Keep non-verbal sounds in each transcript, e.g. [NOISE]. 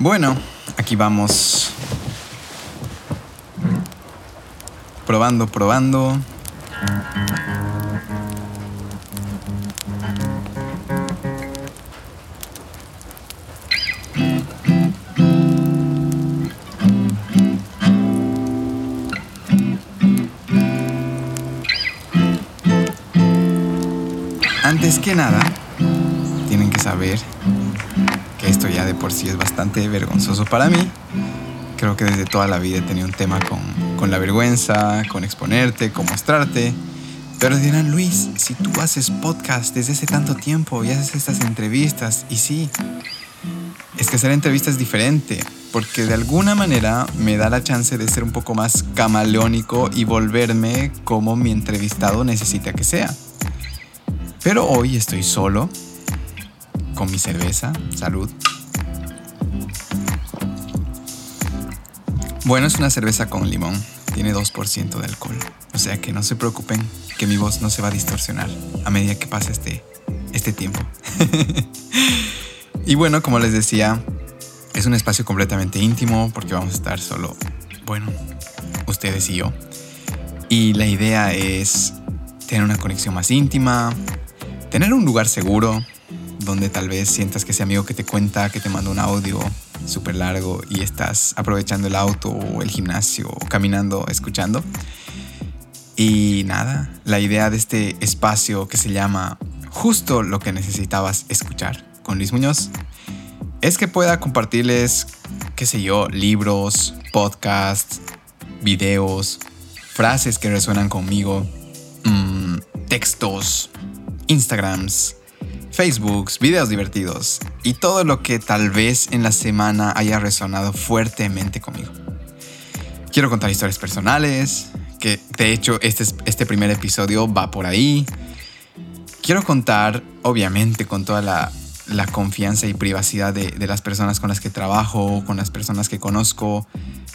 Bueno, aquí vamos. Probando, probando. Antes que nada, tienen que saber ya de por sí es bastante vergonzoso para mí. Creo que desde toda la vida he tenido un tema con, con la vergüenza, con exponerte, con mostrarte. Pero dirán, Luis, si tú haces podcast desde hace tanto tiempo y haces estas entrevistas, y sí, es que hacer entrevistas es diferente, porque de alguna manera me da la chance de ser un poco más camaleónico y volverme como mi entrevistado necesita que sea. Pero hoy estoy solo, con mi cerveza, salud. Bueno, es una cerveza con limón, tiene 2% de alcohol, o sea que no se preocupen que mi voz no se va a distorsionar a medida que pase este, este tiempo. [LAUGHS] y bueno, como les decía, es un espacio completamente íntimo porque vamos a estar solo, bueno, ustedes y yo. Y la idea es tener una conexión más íntima, tener un lugar seguro donde tal vez sientas que ese amigo que te cuenta, que te manda un audio súper largo y estás aprovechando el auto o el gimnasio caminando, escuchando. Y nada, la idea de este espacio que se llama Justo lo que necesitabas escuchar con Luis Muñoz es que pueda compartirles, qué sé yo, libros, podcasts, videos, frases que resuenan conmigo, mmm, textos, Instagrams, Facebooks, videos divertidos y todo lo que tal vez en la semana haya resonado fuertemente conmigo. Quiero contar historias personales, que de hecho este, este primer episodio va por ahí. Quiero contar, obviamente, con toda la, la confianza y privacidad de, de, las personas con las que trabajo, con las personas que conozco,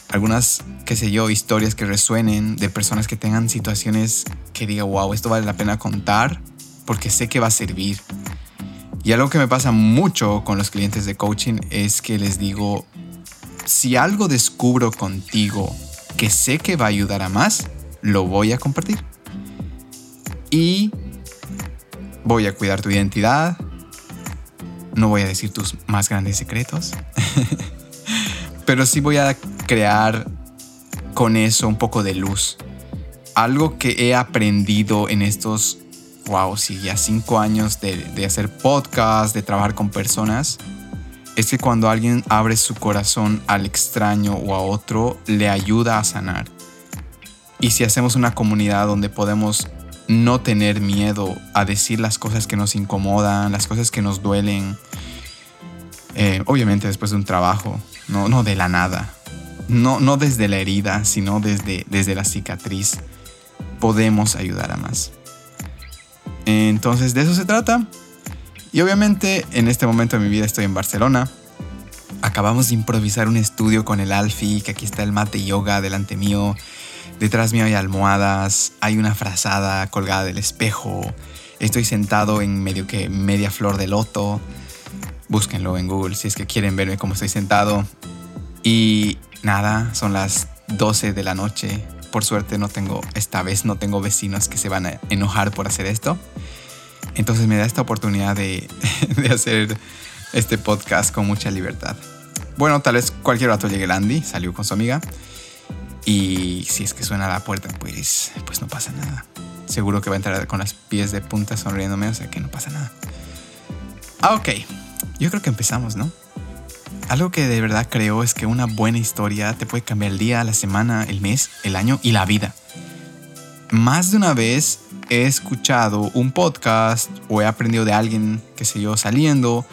algunas, qué sé yo, historias que resuenen de personas que tengan situaciones que diga, wow, esto vale la pena contar porque sé que va a servir. Y algo que me pasa mucho con los clientes de coaching es que les digo, si algo descubro contigo que sé que va a ayudar a más, lo voy a compartir. Y voy a cuidar tu identidad. No voy a decir tus más grandes secretos. [LAUGHS] Pero sí voy a crear con eso un poco de luz. Algo que he aprendido en estos wow, sí, ya cinco años de, de hacer podcast, de trabajar con personas, es que cuando alguien abre su corazón al extraño o a otro, le ayuda a sanar. Y si hacemos una comunidad donde podemos no tener miedo a decir las cosas que nos incomodan, las cosas que nos duelen, eh, obviamente después de un trabajo, no, no de la nada, no, no desde la herida, sino desde, desde la cicatriz, podemos ayudar a más. Entonces de eso se trata. Y obviamente en este momento de mi vida estoy en Barcelona. Acabamos de improvisar un estudio con el Alfi, que aquí está el mate yoga delante mío. Detrás mío hay almohadas, hay una frazada colgada del espejo. Estoy sentado en medio que media flor de loto. Búsquenlo en Google si es que quieren verme cómo estoy sentado. Y nada, son las 12 de la noche por suerte no tengo, esta vez no tengo vecinos que se van a enojar por hacer esto. Entonces me da esta oportunidad de, [LAUGHS] de hacer este podcast con mucha libertad. Bueno, tal vez cualquier rato llegue Andy, salió con su amiga. Y si es que suena la puerta, pues, pues no pasa nada. Seguro que va a entrar con las pies de punta sonriéndome, o sea que no pasa nada. Ah, ok. Yo creo que empezamos, ¿no? Algo que de verdad creo es que una buena historia te puede cambiar el día, la semana, el mes, el año y la vida. Más de una vez he escuchado un podcast o he aprendido de alguien, que sé yo, saliendo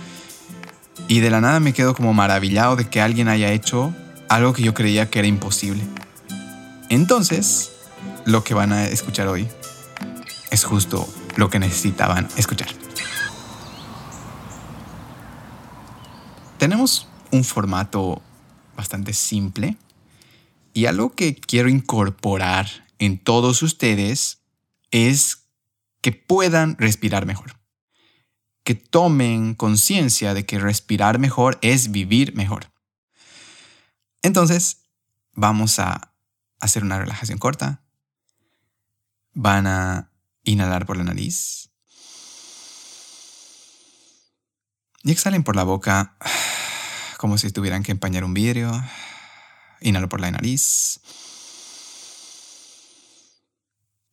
y de la nada me quedo como maravillado de que alguien haya hecho algo que yo creía que era imposible. Entonces, lo que van a escuchar hoy es justo lo que necesitaban escuchar. Tenemos un formato bastante simple y algo que quiero incorporar en todos ustedes es que puedan respirar mejor. Que tomen conciencia de que respirar mejor es vivir mejor. Entonces, vamos a hacer una relajación corta. Van a inhalar por la nariz. Y exhalen por la boca como si tuvieran que empañar un vidrio. Inhalo por la nariz.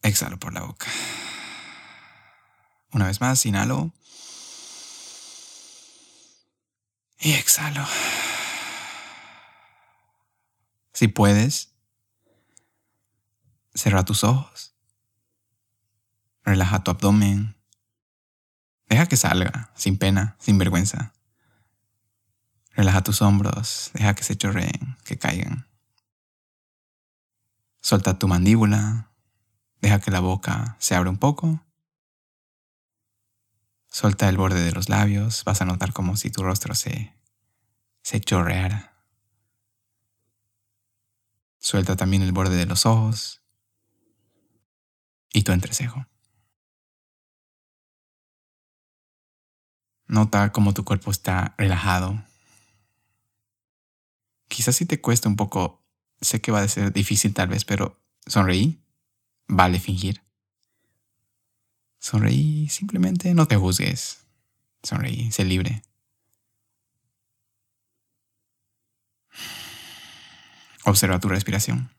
Exhalo por la boca. Una vez más, inhalo. Y exhalo. Si puedes, cierra tus ojos. Relaja tu abdomen. Deja que salga, sin pena, sin vergüenza. Relaja tus hombros, deja que se chorreen, que caigan. Suelta tu mandíbula, deja que la boca se abra un poco. Suelta el borde de los labios, vas a notar como si tu rostro se, se chorreara. Suelta también el borde de los ojos y tu entrecejo. Nota cómo tu cuerpo está relajado, Quizás si te cuesta un poco, sé que va a ser difícil tal vez, pero sonreí, vale fingir. Sonreí, simplemente no te juzgues. Sonreí, sé libre. Observa tu respiración.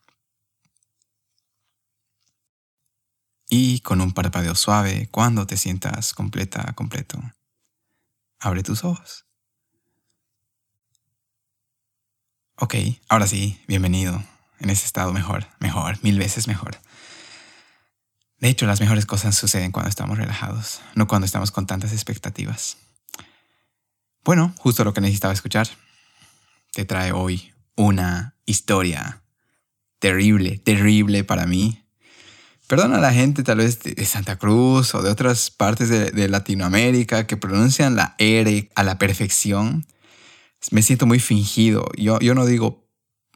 Y con un parpadeo suave, cuando te sientas completa, completo, abre tus ojos. Ok, ahora sí, bienvenido. En ese estado mejor, mejor, mil veces mejor. De hecho, las mejores cosas suceden cuando estamos relajados, no cuando estamos con tantas expectativas. Bueno, justo lo que necesitaba escuchar. Te trae hoy una historia terrible, terrible para mí. Perdona a la gente tal vez de Santa Cruz o de otras partes de, Latinoamérica que pronuncian la R a la perfección me siento muy fingido. Yo, yo no digo,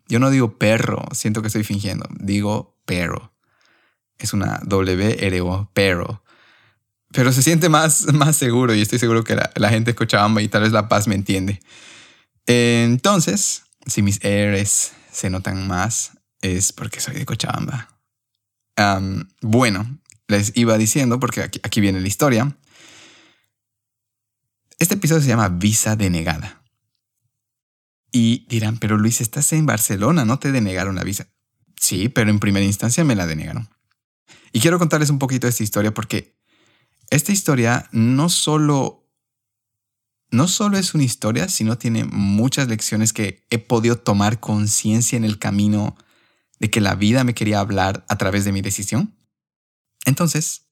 yo no digo perro, siento que estoy fingiendo. Digo perro. Es una W-R-O, perro. Pero se siente más, [LAUGHS] más seguro y estoy seguro que la, gente de Cochabamba y tal vez La Paz me entiende. Entonces, si mis R's se notan más, es porque soy de Cochabamba. bueno, les iba diciendo, porque aquí, aquí viene la historia. Este episodio se llama Visa denegada. Y dirán, pero Luis, estás en Barcelona, no te denegaron la visa. Sí, pero en primera instancia me la denegaron. Y quiero contarles un poquito de esta historia porque esta historia no solo, no solo es una historia, sino tiene muchas lecciones que he podido tomar conciencia en el camino de que la vida me quería hablar a través de mi decisión. Entonces,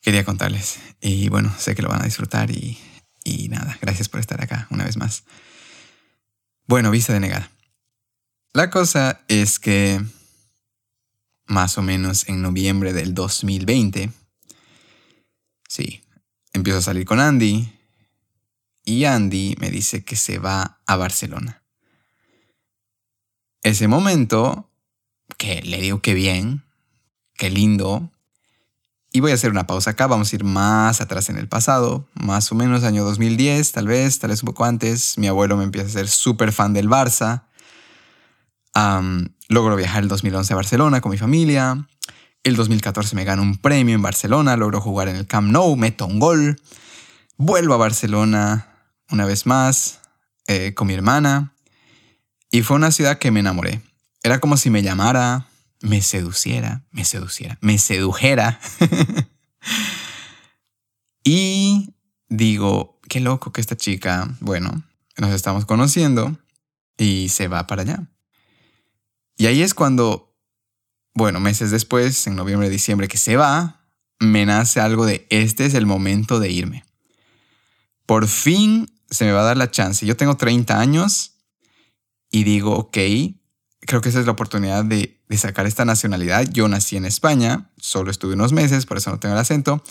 quería contarles. Y bueno, sé que lo van a disfrutar y, y nada, gracias por estar acá una vez más. Bueno, visa denegada. La cosa es que más o menos en noviembre del 2020, sí, empiezo a salir con Andy y Andy me dice que se va a Barcelona. Ese momento, que le digo que bien, qué lindo, y voy a hacer una pausa acá, vamos a ir más atrás en el pasado, más o menos año 2010, tal vez, tal vez un poco antes. Mi abuelo me empieza a ser súper fan del Barça. logro viajar el 2011 a Barcelona con mi familia. El 2014 me gano un premio en Barcelona, logro jugar en el Camp Nou, meto un gol. Vuelvo a Barcelona una vez más eh, con mi hermana. Y fue una ciudad que me enamoré. Era como si me llamara, me seduciera, me seduciera, me sedujera. [LAUGHS] y digo, qué loco que esta chica, bueno, nos estamos conociendo y se va para allá. Y ahí es cuando, bueno, meses después, en noviembre, diciembre, que se va, me nace algo de, este es el momento de irme. Por fin se me va a dar la chance. Yo tengo 30 años y digo, ok, creo que esa es la oportunidad de, sacar esta nacionalidad. Yo nací en España, solo estuve unos meses, por eso no tengo el acento.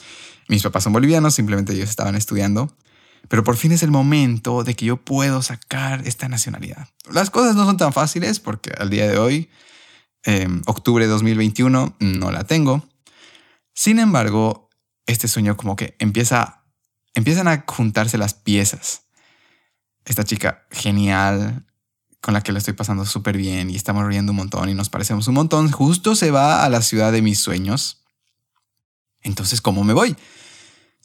Mis papás son bolivianos, simplemente ellos estaban estudiando. Pero por fin es el momento de que yo puedo sacar esta nacionalidad. Las cosas no son tan fáciles porque al día de hoy, em, octubre de 2021, no la tengo. Sin embargo, este sueño como que empieza, empiezan a juntarse las piezas. Esta chica genial, con la que le estoy pasando súper bien y estamos riendo un montón y nos parecemos un montón, justo se va a la ciudad de mis sueños. Entonces, ¿cómo me voy?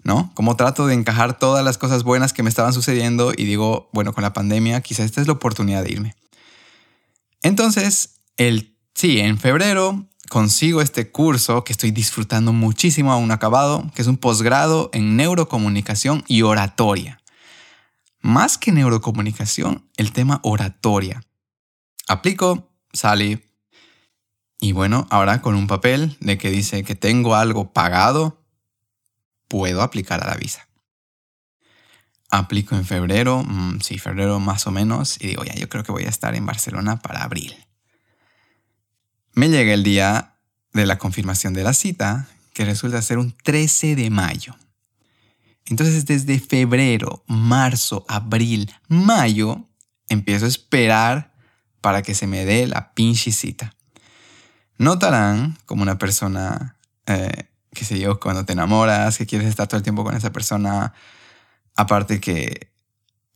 ¿No? ¿Cómo trato de encajar todas las cosas buenas que me estaban sucediendo y digo, bueno, con la pandemia quizás esta es la oportunidad de irme? Entonces, el, sí, en febrero consigo este curso que estoy disfrutando muchísimo aún acabado, que es un posgrado en neurocomunicación y oratoria. Más que neurocomunicación, el tema oratoria. Aplico, sale. Y bueno, ahora con un papel de que dice que tengo algo pagado, puedo aplicar a la visa. Aplico en febrero, mm, sí, febrero más o menos, y digo, ya, yo creo que voy a estar en Barcelona para abril. Me llega el día de la confirmación de la cita, que resulta ser un 13 de mayo. Entonces desde febrero, marzo, abril, mayo, empiezo a esperar para que se me dé la pinche cita. Notarán como una persona, eh, qué sé yo, cuando te enamoras, que quieres estar todo el tiempo con esa persona, aparte que,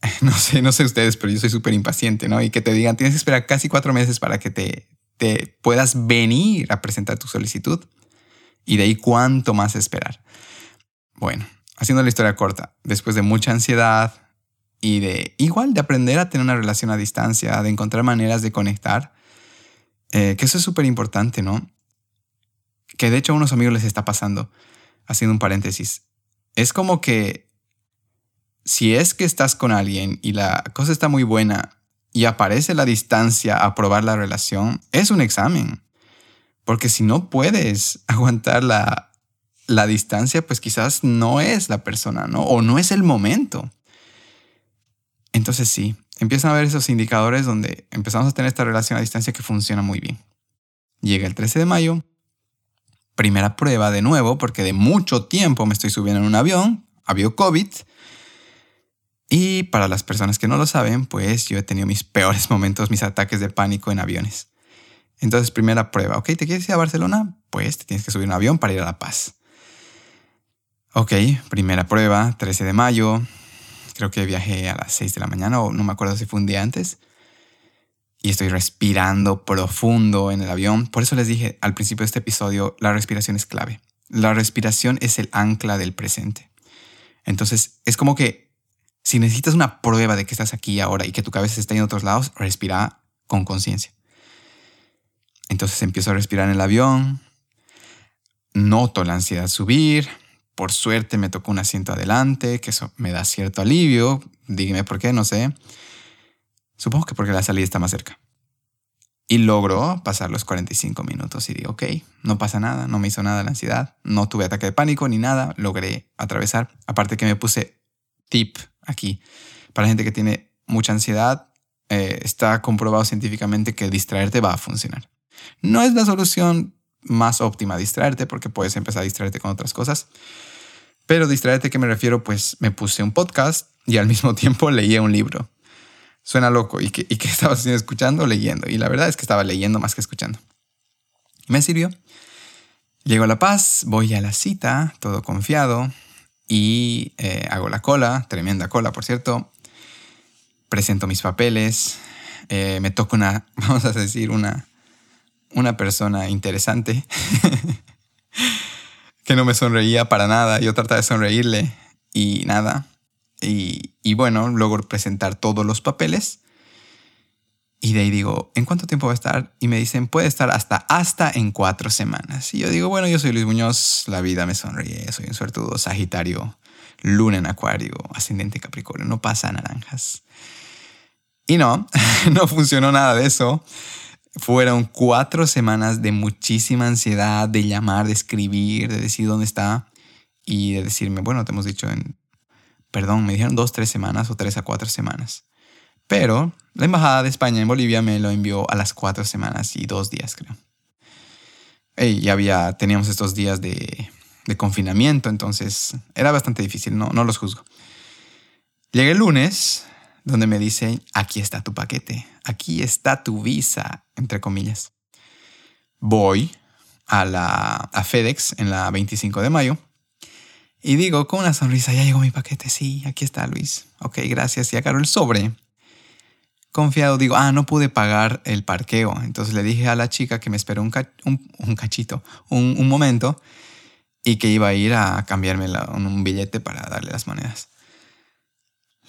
[LAUGHS] no sé, no sé ustedes, pero yo soy súper impaciente, ¿no? Y que te digan, tienes que esperar casi cuatro meses para que te, te puedas venir a presentar tu solicitud. Y de ahí cuánto más esperar. Bueno, haciendo la historia corta, después de mucha ansiedad y de igual de aprender a tener una relación a distancia, de encontrar maneras de conectar, eh, que eso es súper importante, ¿no? Que de hecho a unos amigos les está pasando, haciendo un paréntesis. Es como que si es que estás con alguien y la cosa está muy buena y aparece la distancia a probar la relación, es un examen. Porque si no puedes [LAUGHS] aguantar la, la distancia pues quizás no es la persona, ¿no? O no es el momento. Entonces sí, empiezan a ver esos indicadores donde empezamos a tener esta relación a distancia que funciona muy bien. Llega el 13 de mayo, primera prueba de nuevo, porque de mucho tiempo me estoy subiendo en un avión, avión COVID. Y para las personas que no lo saben, pues yo he tenido mis [LAUGHS] peores momentos, mis ataques de pánico en aviones. Entonces, primera prueba, ok, ¿te quieres ir a Barcelona? Pues te tienes que subir un avión para ir a La Paz. Ok, primera prueba, 13 de mayo. Creo que viajé a las 6 de la mañana o no me acuerdo si fue un día antes. Y estoy respirando profundo en el avión. Por eso les dije al principio de este episodio, la respiración es clave. La respiración es el ancla del presente. Entonces, es como que si necesitas una prueba de que estás aquí ahora y que tu cabeza está en otros lados, respira con conciencia. Entonces empiezo a respirar en el avión, noto la ansiedad subir, por suerte me tocó un asiento adelante, que eso me da cierto alivio. Dígame por qué, no sé. Supongo que porque la salida está más cerca. Y logro pasar los 45 minutos y digo, ok, no pasa nada, no me hizo nada la ansiedad, no tuve ataque de pánico ni nada, logré atravesar. Aparte que me puse tip aquí. Para gente que tiene mucha ansiedad, eh, está comprobado científicamente que distraerte va a funcionar. No es la solución más óptima distraerte porque puedes empezar a distraerte con otras cosas. Pero distraerte, ¿qué me refiero? Pues me puse un podcast y al [LAUGHS] mismo tiempo leía un libro. Suena loco. ¿Y qué, y qué [LAUGHS] estaba? Escuchando, leyendo. Y la verdad es que estaba leyendo más que escuchando. Me sirvió. Llego a La Paz, voy a la cita, todo confiado, y eh, hago la cola, tremenda cola, por cierto. Presento mis papeles, eh, me toca una, [LAUGHS] vamos a decir, una, una persona interesante [LAUGHS] que no me sonreía para nada. Yo trataba de sonreírle y nada. Y, bueno, logro presentar todos los papeles. Y de ahí digo, ¿en cuánto tiempo va a estar? Y me dicen, puede estar hasta, hasta en cuatro semanas. Y yo digo, bueno, yo soy Luis Muñoz, la vida me sonríe, soy un suertudo Sagitario, Luna en Acuario, ascendente Capricornio, no pasa naranjas. Y no, [LAUGHS] no funcionó nada de eso. Fueron cuatro semanas de muchísima ansiedad, de llamar, de escribir, de decir dónde está y de decirme, bueno, te hemos dicho en, perdón, me dijeron dos, tres semanas o tres a cuatro semanas. Pero la Embajada de España en Bolivia me lo envió a las cuatro semanas y dos días, creo. Y había, teníamos estos días de, de confinamiento, entonces era bastante difícil, no, no los juzgo. Llegué el lunes, donde me dice, aquí está tu paquete, aquí está tu visa, entre comillas. Voy a, la, a FedEx en la 25 de mayo y digo con una sonrisa, ya llegó mi paquete, sí, aquí está Luis. Ok, gracias. Y agarro el sobre confiado digo, ah, no pude pagar el parqueo. Entonces le dije a la chica que me esperó un, cachito, un, momento, y que iba a ir a cambiarme un billete para darle las monedas.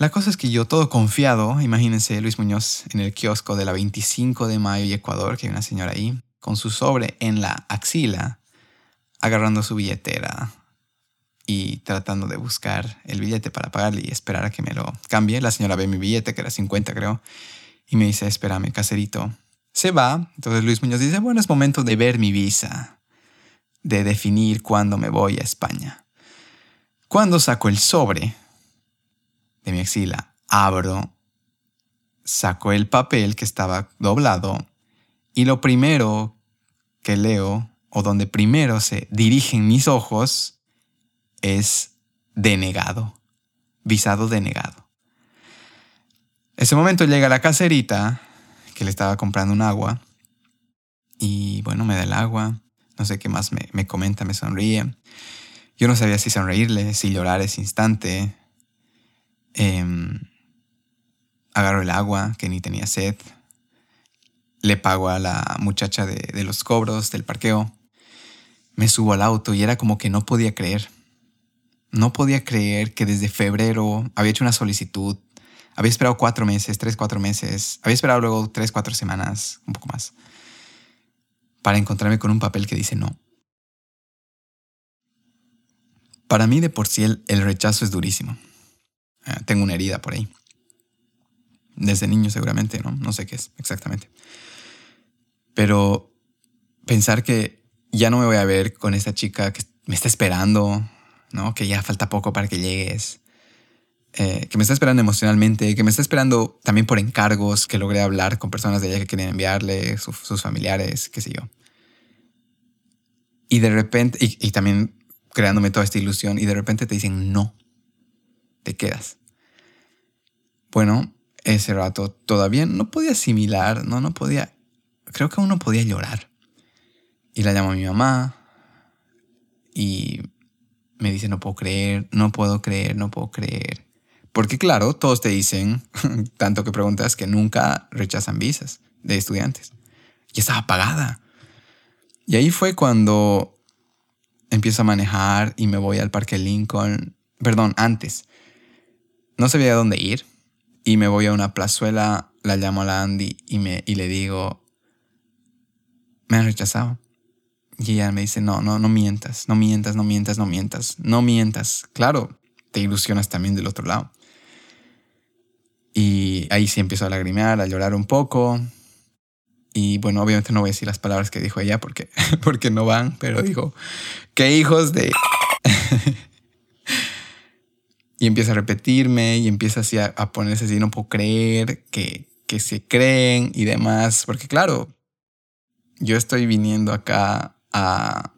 La cosa es que yo todo confiado, imagínense Luis Muñoz en el kiosco de la 25 de mayo y Ecuador, que hay una señora ahí, con su sobre en la axila, agarrando su billetera y tratando de buscar el billete para pagarle y esperar a que me lo cambie. La señora ve mi billete, que era 50 creo, y me dice, espérame, caserito. Se va, entonces Luis Muñoz dice, bueno, es momento de ver mi visa, de definir cuándo me voy a España. Cuando saco el sobre, de mi axila, abro, saco el papel que estaba doblado y lo primero que leo, o donde primero se dirigen mis ojos, es denegado, visado denegado. Ese momento llega la caserita, que le estaba comprando un agua, y bueno, me da el agua, no sé qué más me, me comenta, me sonríe. Yo no sabía si sonreírle, si llorar ese instante, Em, agarro el agua, que ni tenía sed. Le pago a la muchacha de, los cobros del parqueo. Me subo al auto y era como que no podía creer. No podía creer que desde febrero había hecho una solicitud. Había esperado cuatro meses, tres, cuatro meses. Había esperado luego tres, cuatro semanas, un poco más, para encontrarme con un papel que dice no. Para mí de por sí el rechazo es durísimo. Ah, tengo una herida por ahí. Desde niño seguramente, ¿no? No sé qué es exactamente. Pero pensar que ya no me voy a ver con esta chica que me está esperando, ¿no? Que ya falta poco para que llegues. Eh, que me está esperando emocionalmente, que me está esperando también por encargos, que logré hablar con personas de ella que quieren enviarle, sus familiares, qué sé yo. Y de repente, y también creándome toda esta ilusión, y de repente te dicen no te quedas. Bueno, ese rato todavía no podía asimilar, no, no podía, creo que aún no podía llorar. Y la llamo a mi mamá y me dice, no puedo creer, no puedo creer, no puedo creer. Porque claro, todos te dicen, [LAUGHS] tanto que preguntas, que nunca rechazan visas de estudiantes. Y estaba pagada. Y ahí fue cuando empiezo a manejar y me voy al Parque Lincoln. Perdón, antes no sabía dónde ir y me voy a una plazuela, la llamo a la Andy y, me, y le digo, me han rechazado. Y ella me dice, no, no, no mientas, no mientas, no mientas, no mientas, no mientas. Claro, te ilusionas también del otro lado. Y ahí sí empiezo a lagrimear, a llorar un poco. Y bueno, obviamente no voy a decir las palabras que dijo ella porque, [LAUGHS] porque no van, pero digo, qué hijos de... [LAUGHS] Y empieza a repetirme y empieza así a, ponerse así, no puedo creer que, que se creen y demás. Porque claro, yo estoy viniendo acá a,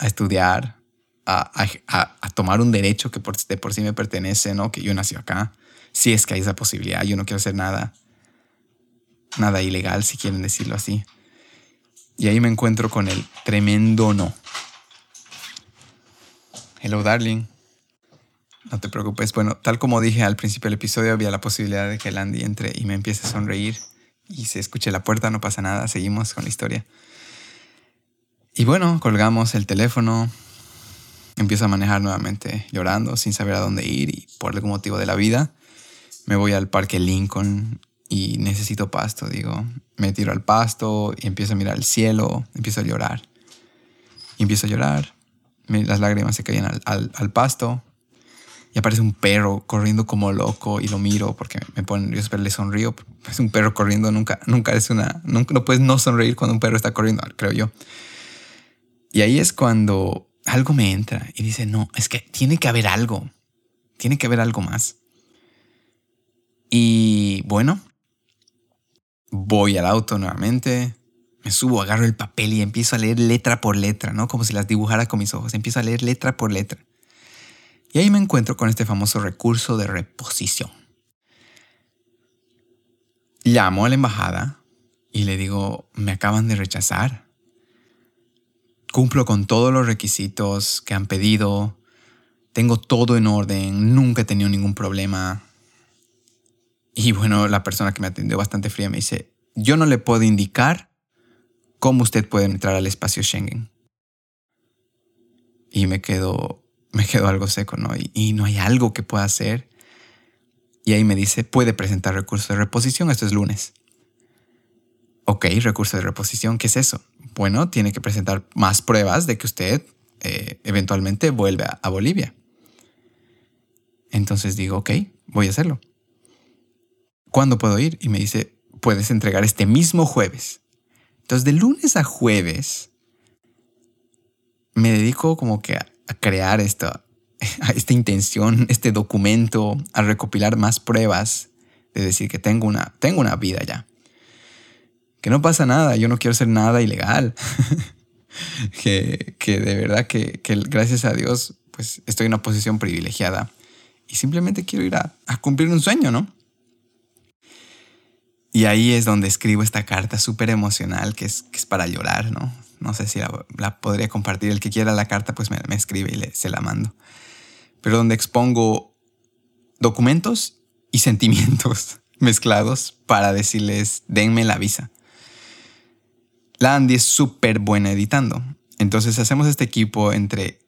a estudiar, a, a, tomar un derecho que por, de por sí me pertenece, ¿no? Que yo nací acá. Si es que hay esa posibilidad, yo no quiero hacer nada, nada ilegal, si quieren decirlo así. Y ahí me encuentro con el tremendo no. Hello, darling. No te preocupes. Bueno, tal como dije al principio del episodio, había la posibilidad de que el Andy entre y me empiece a sonreír y se escuche la puerta, no pasa nada, seguimos con la historia. Y bueno, colgamos el teléfono, empiezo a manejar nuevamente llorando, sin saber a dónde ir y por algún motivo de la vida. Me voy al parque Lincoln y necesito pasto, digo. Me tiro al pasto y empiezo a mirar el cielo, empiezo a llorar. Y empiezo a llorar, las lágrimas se caen al, al pasto, y aparece un perro corriendo como loco y lo miro porque me pone nervioso, pero le sonrío. Es un perro corriendo, nunca, nunca es una, nunca, no puedes no sonreír cuando un perro está corriendo, creo yo. Y ahí es cuando algo me entra y dice, no, es que tiene que haber algo, tiene que haber algo más. Y bueno, voy al auto nuevamente, me subo, agarro el papel y empiezo a leer letra por letra, ¿no? Como si las dibujara con mis ojos, empiezo a leer letra por letra. Y ahí me encuentro con este famoso recurso de reposición. Llamo a la embajada y le digo, me acaban de rechazar. Cumplo con todos los requisitos que han pedido. Tengo todo en orden. Nunca he tenido ningún problema. Y bueno, la persona que me atendió bastante fría me dice, yo no le puedo indicar cómo usted puede entrar al espacio Schengen. Y me quedo, me quedo algo seco, ¿no? Y, no hay algo que pueda hacer. Y ahí me dice, puede presentar recurso de reposición, esto es lunes. Ok, recurso de reposición, ¿qué es eso? Bueno, tiene que presentar más pruebas de que usted eh, eventualmente vuelve a, Bolivia. Entonces digo, ok, voy a hacerlo. ¿Cuándo puedo ir? Y me dice, puedes entregar este mismo jueves. Entonces, de lunes a jueves, me dedico como que a, crear esta, [LAUGHS] esta intención, este documento, a recopilar más pruebas de decir que tengo una, tengo una vida ya que no pasa nada, yo no quiero hacer nada ilegal. [LAUGHS] que, de verdad que, gracias a Dios pues estoy en una posición privilegiada y simplemente quiero ir a, cumplir un sueño, ¿no? Y ahí es donde escribo esta carta súper emocional que es, es para llorar, ¿no? No sé si la, podría compartir. El que quiera la carta, pues me, escribe y se la mando. Pero donde expongo documentos y [LAUGHS] sentimientos mezclados para decirles, denme la visa. La Andy es súper buena editando. Entonces hacemos este equipo entre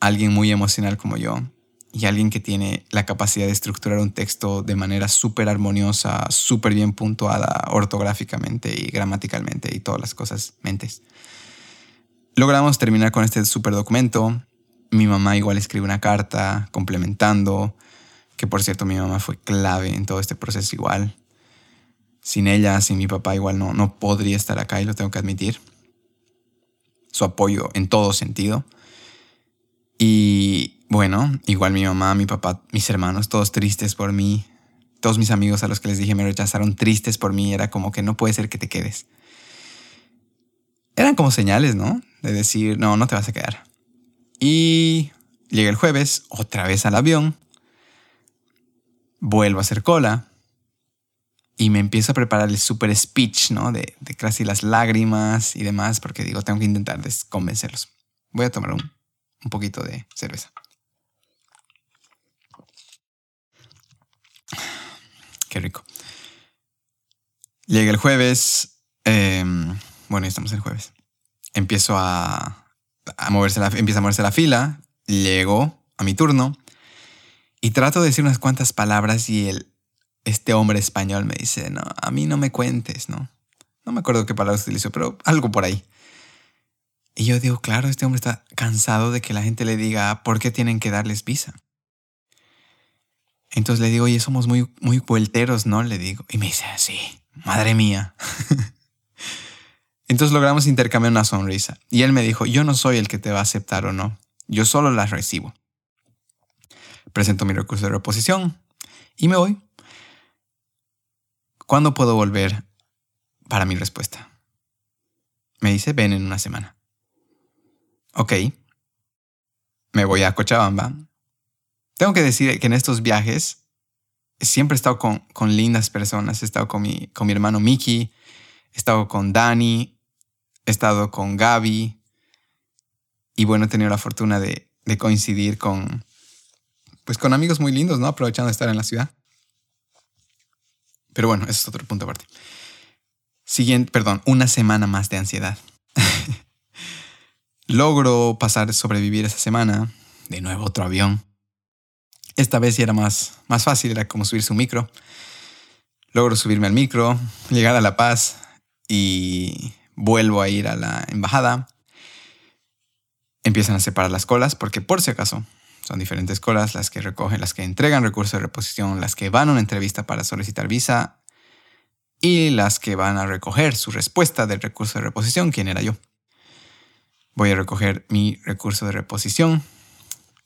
alguien muy emocional como yo y alguien que tiene la capacidad de estructurar un texto de manera súper armoniosa, súper bien puntuada ortográficamente y gramaticalmente y todas las cosas mentes. Logramos terminar con este súper documento. Mi mamá igual escribe una carta complementando, que por cierto mi mamá fue clave en todo este proceso igual sin ella, sin mi papá, igual no, no podría estar acá y lo tengo que admitir. Su apoyo en todo sentido. Y bueno, igual mi mamá, mi papá, mis hermanos, todos tristes por mí. Todos mis amigos a los que les dije me rechazaron tristes por mí. Era como que no puede ser que te quedes. Eran como señales, ¿no? De decir, no, no te vas a quedar. Y llega el jueves, otra vez al avión. Vuelvo a hacer cola y me empiezo a preparar el super speech, ¿no? De, casi las lágrimas y demás, porque digo, tengo que intentar convencerlos. Voy a tomar un, poquito de cerveza. Rico. Llega el jueves. Em, bueno, ya estamos el jueves. Empiezo a, a moverse la, empieza a moverse la fila. Llego a mi turno y trato de decir unas cuantas palabras y el este hombre español me dice, no, a mí no me cuentes, ¿no? No me acuerdo qué palabras utilizó, pero algo por ahí. Y yo digo, claro, este hombre está cansado de que la gente le diga por qué tienen que darles visa. Entonces le digo, oye, somos muy, muy vuelteros, ¿no? Le digo. Y me dice, sí, madre mía. [LAUGHS] Entonces logramos intercambiar una sonrisa. Y él me dijo, yo no soy el que te va a aceptar o no. Yo solo las recibo. Presento mi recurso de reposición y me voy. ¿Cuándo puedo volver para mi respuesta? Me dice, ven en una semana. Ok. Me voy a Cochabamba. Tengo que decir que en estos viajes siempre he estado con, lindas personas. He estado con mi, con mi hermano Mickey, he estado con Dani, he estado con Gaby. Y bueno, he tenido la fortuna de, de coincidir con, pues con amigos muy lindos, ¿no? Aprovechando de estar en la ciudad. Pero bueno, ese es otro punto aparte. Siguiente, perdón, una semana más de ansiedad. [LAUGHS] Logro pasar, sobrevivir esa semana. De nuevo otro avión. Esta vez ya era más, más fácil, era como subirse un micro. Logro subirme al micro, llegar a La Paz y vuelvo a ir a la embajada. Empiezan a separar las colas porque por si acaso son diferentes colas las que recogen, las que entregan recursos de reposición, las que van a una entrevista para solicitar visa y las que van a recoger su respuesta del recurso de reposición, quién era yo. Voy a recoger mi recurso de reposición.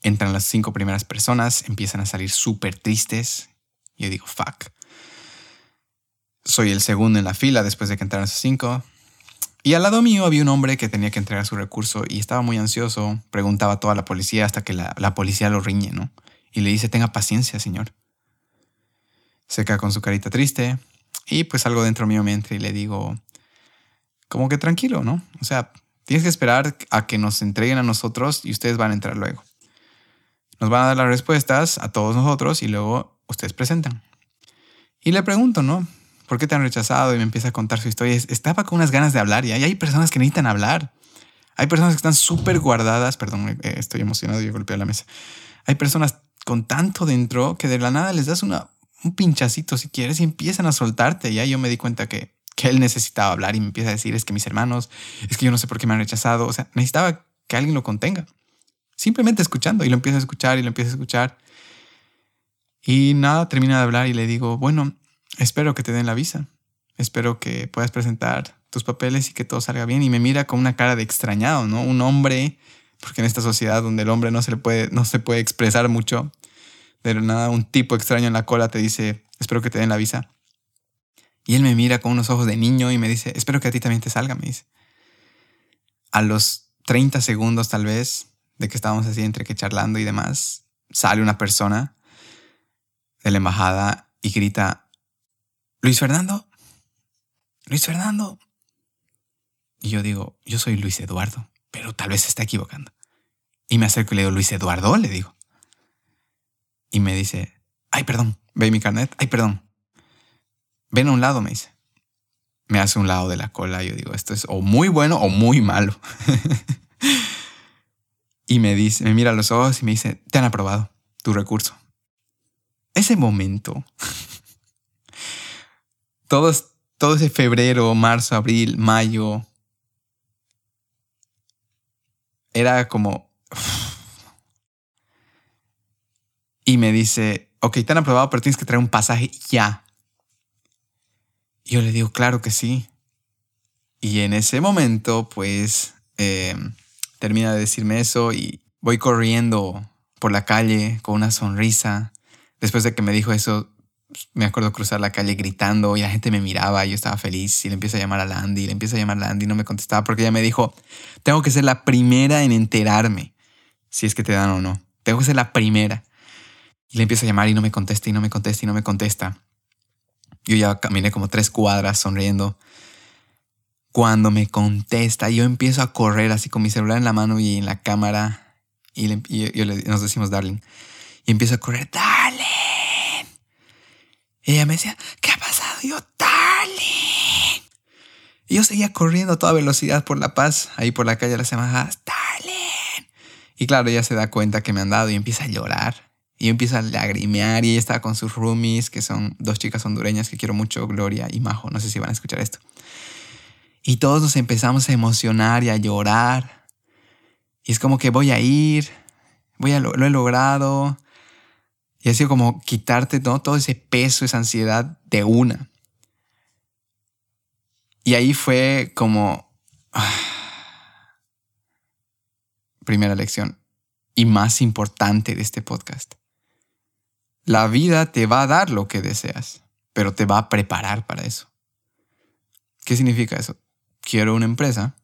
Entran las cinco primeras personas, empiezan a salir súper tristes. Yo digo, fuck. Soy el segundo en la fila después de que entraron esos cinco. Y al lado mío había un hombre que tenía que entregar su recurso y estaba muy ansioso. Preguntaba a toda la policía hasta que la, policía lo riñe, ¿no? Y le dice, tenga paciencia, señor. Se queda con su carita triste y pues algo dentro mío me entra y le digo, como que tranquilo, ¿no? O sea, tienes que esperar a que nos entreguen a nosotros y ustedes van a entrar luego. Nos van a dar las respuestas a todos nosotros y luego ustedes presentan. Y le pregunto, ¿no? ¿Por qué te han rechazado? Y me empieza a contar su historia. Estaba con unas ganas de hablar y hay personas que necesitan hablar. Hay personas que están súper guardadas. Perdón, eh, estoy emocionado y golpeo la mesa. Hay personas con tanto dentro que de la nada les das un pinchacito si quieres y empiezan a soltarte. Y ahí yo me di cuenta que, que él necesitaba hablar y me empieza a decir, es que mis hermanos, es que yo no sé por qué me han rechazado. O sea, necesitaba que alguien lo contenga. Simplemente escuchando y lo empieza a escuchar y lo empieza a escuchar. Y nada, termina de hablar y le digo, bueno, espero que te den la visa. Espero que puedas presentar tus papeles y que todo salga bien. Y me mira con una cara de extrañado, ¿no? Un hombre, porque en esta sociedad donde el hombre no se le puede, no se puede expresar mucho, de nada, un tipo extraño en la cola te dice, espero que te den la visa. Y él me mira con unos ojos de niño y me dice, espero que a ti también te salga, me dice. A los 30 segundos tal vez que estábamos así entre que charlando y demás, sale una persona de la embajada y grita, Luis Fernando, Luis Fernando. Y yo digo, yo soy Luis Eduardo, pero tal vez se está equivocando. Y me acerco y le digo, Luis Eduardo, le digo. Y me dice, ay, perdón, ve mi carnet, ay, perdón. Ven a un lado, me dice. Me hace un lado de la cola yo digo, esto es o muy bueno o muy malo. [LAUGHS] y me dice, me mira a los ojos y me dice, te han aprobado tu recurso. Ese momento, [LAUGHS] todo, todo ese febrero, marzo, abril, mayo, era como... [SIGHS] Y me dice, ok, te han aprobado, pero tienes que traer un pasaje ya. Y yo le digo, claro que sí. Y en ese momento, pues, em, termina de decirme eso y voy corriendo por la calle con una sonrisa. Después de que me dijo eso, me acuerdo cruzar la calle gritando y la gente me miraba y yo estaba feliz y le empiezo a llamar a Landy, le empiezo a llamar a Landy no me contestaba porque ella me dijo, tengo que ser la primera en enterarme si es que te dan o no. Tengo que ser la primera. Y le empiezo a llamar y no me contesta y no me contesta y no me contesta. Yo ya caminé como tres cuadras sonriendo. Cuando me contesta, yo empiezo a correr así con mi celular en la mano y en la cámara. Y, nos decimos darling. Y empiezo a correr, darling. Ella me decía, ¿qué ha pasado? yo, darling. Y yo seguía corriendo a toda velocidad por La Paz, ahí por la calle de las embajadas, darling. Y claro, ella se da cuenta que me han dado y empieza a llorar. Y yo empiezo a lagrimear y ella estaba con sus roomies, que son dos chicas hondureñas que quiero mucho, Gloria y Majo. No sé si van a escuchar esto. Y todos nos empezamos a emocionar y a llorar. Y es como que voy a ir, voy a lo, he logrado. Y ha sido como quitarte todo ese peso, esa ansiedad de una. Y ahí fue como... Ah, primera lección y más importante de este podcast. La vida te va a dar lo que deseas, pero te va a preparar para eso. ¿Qué significa eso? Quiero una empresa,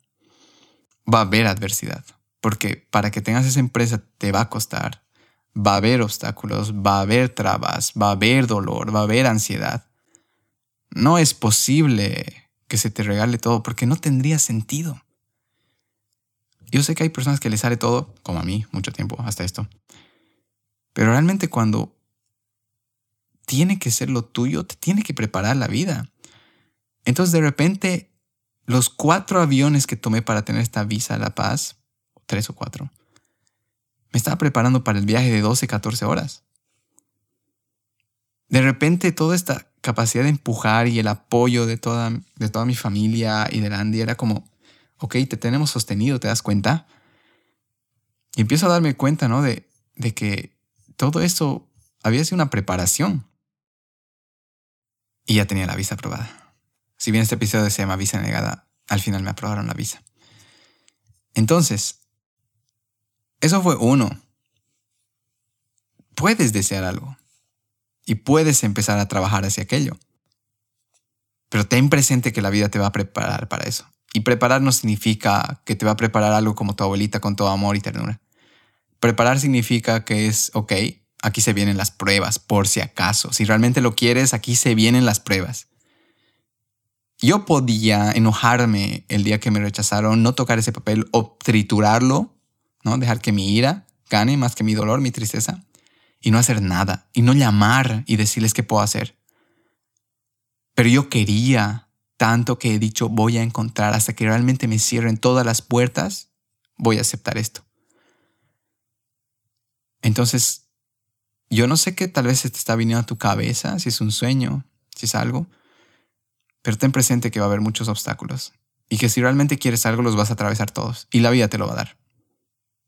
va a haber adversidad, porque para que tengas esa empresa te va a costar, va a haber obstáculos, va a haber trabas, va a haber dolor, va a haber ansiedad. No es posible que se te regale todo porque no tendría sentido. Yo sé que hay personas que les sale todo, como a mí, mucho tiempo hasta esto. Pero realmente cuando tiene que ser lo tuyo, te tiene que preparar la vida. Entonces de repente, los cuatro aviones que tomé para tener esta visa a La Paz, tres o cuatro, me estaba preparando para el viaje de 12, 14 horas. De repente toda esta capacidad de empujar y el apoyo de toda, de toda mi familia y de Andy era como, ok, te tenemos sostenido, ¿te das cuenta? Y empiezo a darme cuenta, ¿no? De, de que todo eso había sido una preparación. Y ya tenía la visa aprobada. Si bien este episodio se llama visa negada, al final me aprobaron la visa. Entonces, eso fue uno. Puedes desear algo y puedes empezar a trabajar hacia aquello. Pero ten presente que la vida te va a preparar para eso. Y preparar no significa que te va a preparar algo como tu abuelita con todo amor y ternura. Preparar significa que es, ok, aquí se vienen las pruebas, por si acaso. Si realmente lo quieres, aquí se vienen las pruebas. Yo podía enojarme el día que me rechazaron, no tocar ese papel o triturarlo, ¿no? Dejar que mi ira gane más que mi dolor, mi tristeza, y no hacer nada, y no llamar y decirles qué puedo hacer. Pero yo quería tanto que he dicho voy a encontrar hasta que realmente me cierren todas las puertas, voy a aceptar esto. Entonces, yo no sé qué tal vez te está viniendo a tu cabeza, si es un sueño, si es algo, pero ten presente que va a haber muchos obstáculos y que si realmente quieres algo los vas a atravesar todos y la vida te lo va a dar.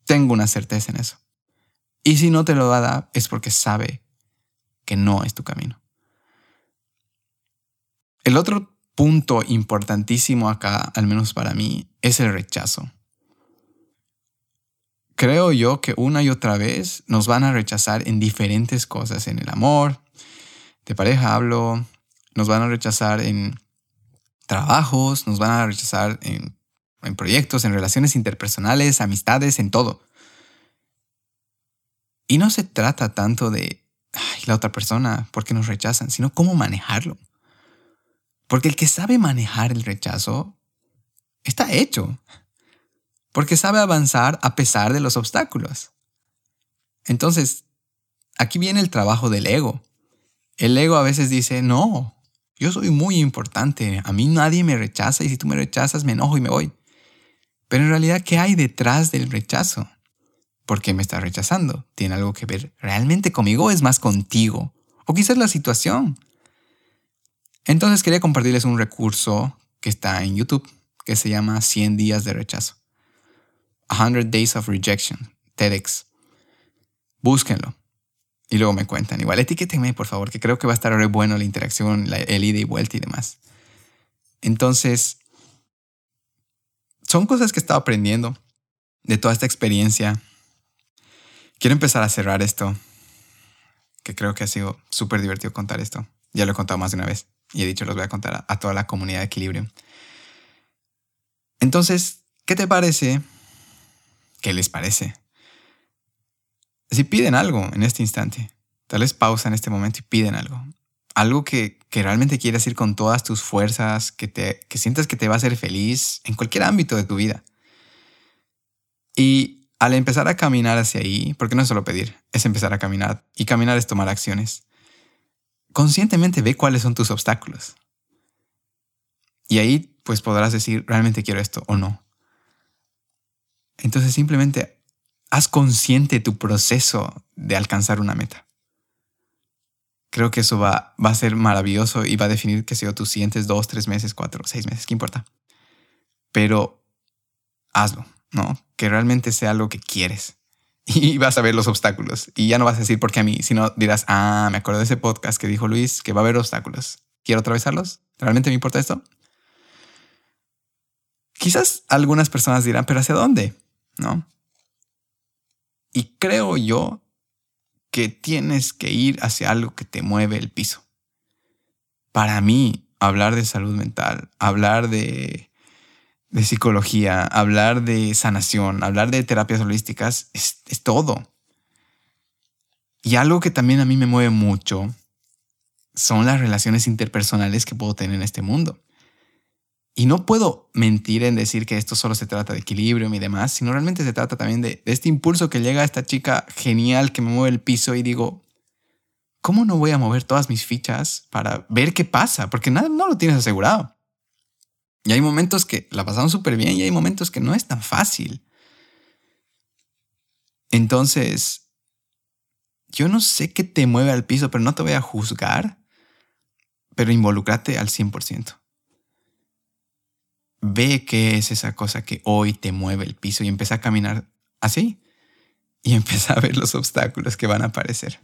Tengo una certeza en eso. Y si no te lo va a dar es porque sabe que no es tu camino. El otro punto importantísimo acá, al menos para mí, es el rechazo. Creo yo que una y otra vez nos van a rechazar en diferentes cosas, en el amor, de pareja hablo, nos van a rechazar en trabajos, nos van a rechazar en, proyectos, en relaciones interpersonales, amistades, en todo. Y no se trata tanto de la otra persona, porque nos rechazan, sino cómo manejarlo. Porque el que sabe manejar el rechazo está hecho. Porque sabe avanzar a pesar de los obstáculos. Entonces, aquí viene el trabajo del ego. El ego a veces dice, no, yo soy muy importante, a mí nadie me rechaza y si tú me rechazas me enojo y me voy. Pero en realidad, ¿qué hay detrás del rechazo? ¿Por qué me estás rechazando? ¿Tiene algo que ver realmente conmigo o es más contigo? O quizás la situación. Entonces quería compartirles un recurso que está en YouTube que se llama 100 días de rechazo. 100 Days of Rejection, TEDx. Búsquenlo. Y luego me cuentan. Igual etiquétenme, por favor, que creo que va a estar re bueno la interacción, el ida y vuelta y demás. Entonces, son cosas que he estado aprendiendo de toda esta experiencia. Quiero empezar a cerrar esto, que creo que ha sido súper divertido contar esto. Ya lo he contado más de una vez y he dicho, los voy a contar a toda la comunidad de equilibrio. Entonces, ¿qué te parece? ¿Qué les parece? Si piden algo en este instante, tal vez pausa en este momento y piden algo. Algo que, realmente quieras ir con todas tus fuerzas, que, te, que sientas que te va a hacer feliz en cualquier ámbito de tu vida. Y al empezar a caminar hacia ahí, porque no es solo pedir, es empezar a caminar. Y caminar es tomar acciones. Conscientemente ve cuáles son tus obstáculos. Y ahí pues podrás decir, realmente quiero esto o no. Entonces simplemente haz consciente tu proceso de alcanzar una meta. Creo que eso va, a ser maravilloso y va a definir que sea tus siguientes dos, tres meses, cuatro, seis meses, ¿qué importa? Pero hazlo, ¿no? Que realmente sea algo que quieres. [LAUGHS] Y vas a ver los obstáculos. Y ya no vas a decir por qué a mí, sino dirás, ah, me acuerdo de ese podcast que dijo Luis que va a haber obstáculos. ¿Quiero atravesarlos? ¿Realmente me importa esto? Quizás algunas personas dirán, pero ¿hacia dónde? ¿No? Y creo yo que tienes que ir hacia algo que te mueve el piso. Para mí, hablar de salud mental, hablar de, de psicología, hablar de sanación, hablar de terapias holísticas, es, es todo. Y algo que también a mí me mueve mucho son las relaciones interpersonales que puedo tener en este mundo. Y no puedo mentir en decir que esto solo se trata de equilibrio y demás, sino realmente se trata también de, este impulso que llega a esta chica genial que me mueve el piso y digo, ¿cómo no voy a mover todas mis fichas para ver qué pasa? Porque nada, no lo tienes asegurado. Y hay momentos que la pasamos súper bien y hay momentos que no es tan fácil. Entonces, yo no sé qué te mueve al piso, pero no te voy a juzgar, pero involúcrate al 100% ve qué es esa cosa que hoy te mueve el piso y empieza a caminar así y [LAUGHS] empieza a ver los obstáculos que van a aparecer.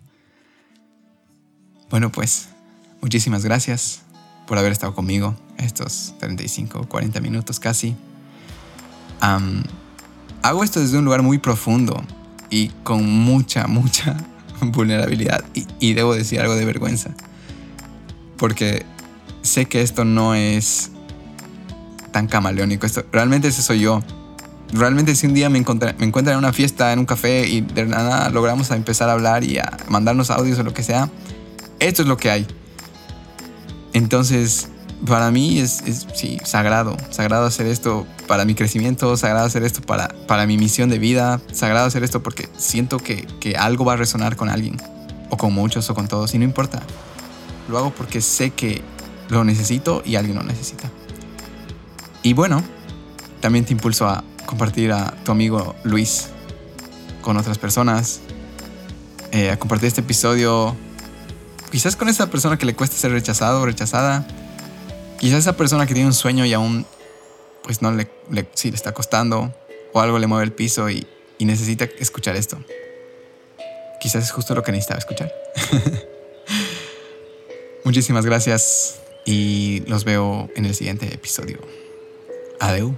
Bueno, pues muchísimas gracias por haber estado conmigo estos 35 o 40 minutos casi. hago esto desde un lugar muy profundo y con mucha, mucha [LAUGHS] vulnerabilidad y, y debo decir algo de vergüenza. Porque sé que esto no es tan camaleónico. Esto, realmente ese soy yo. Realmente si un día me, encontré, me encuentran en una fiesta, en un café y de nada logramos empezar a hablar y a mandarnos audios o lo que sea, esto es lo que hay. Entonces, para mí es, es sí, sagrado. Sagrado hacer esto para mi crecimiento, sagrado hacer esto para, para mi misión de vida, sagrado hacer esto porque siento que, que algo va a resonar con alguien, o con muchos, o con todos, y no importa. Lo hago porque sé que lo necesito y alguien lo necesita. Y bueno, también te impulso a compartir a tu amigo Luis con otras personas, eh, a compartir este episodio quizás con esa persona que le cuesta ser rechazado o rechazada, quizás esa persona que tiene un sueño y aún pues no le, le, sí, le está costando o algo le mueve el piso y, y necesita escuchar esto. Quizás es justo lo que necesitaba escuchar. [LAUGHS] Muchísimas gracias y los veo en el siguiente episodio. Adeu.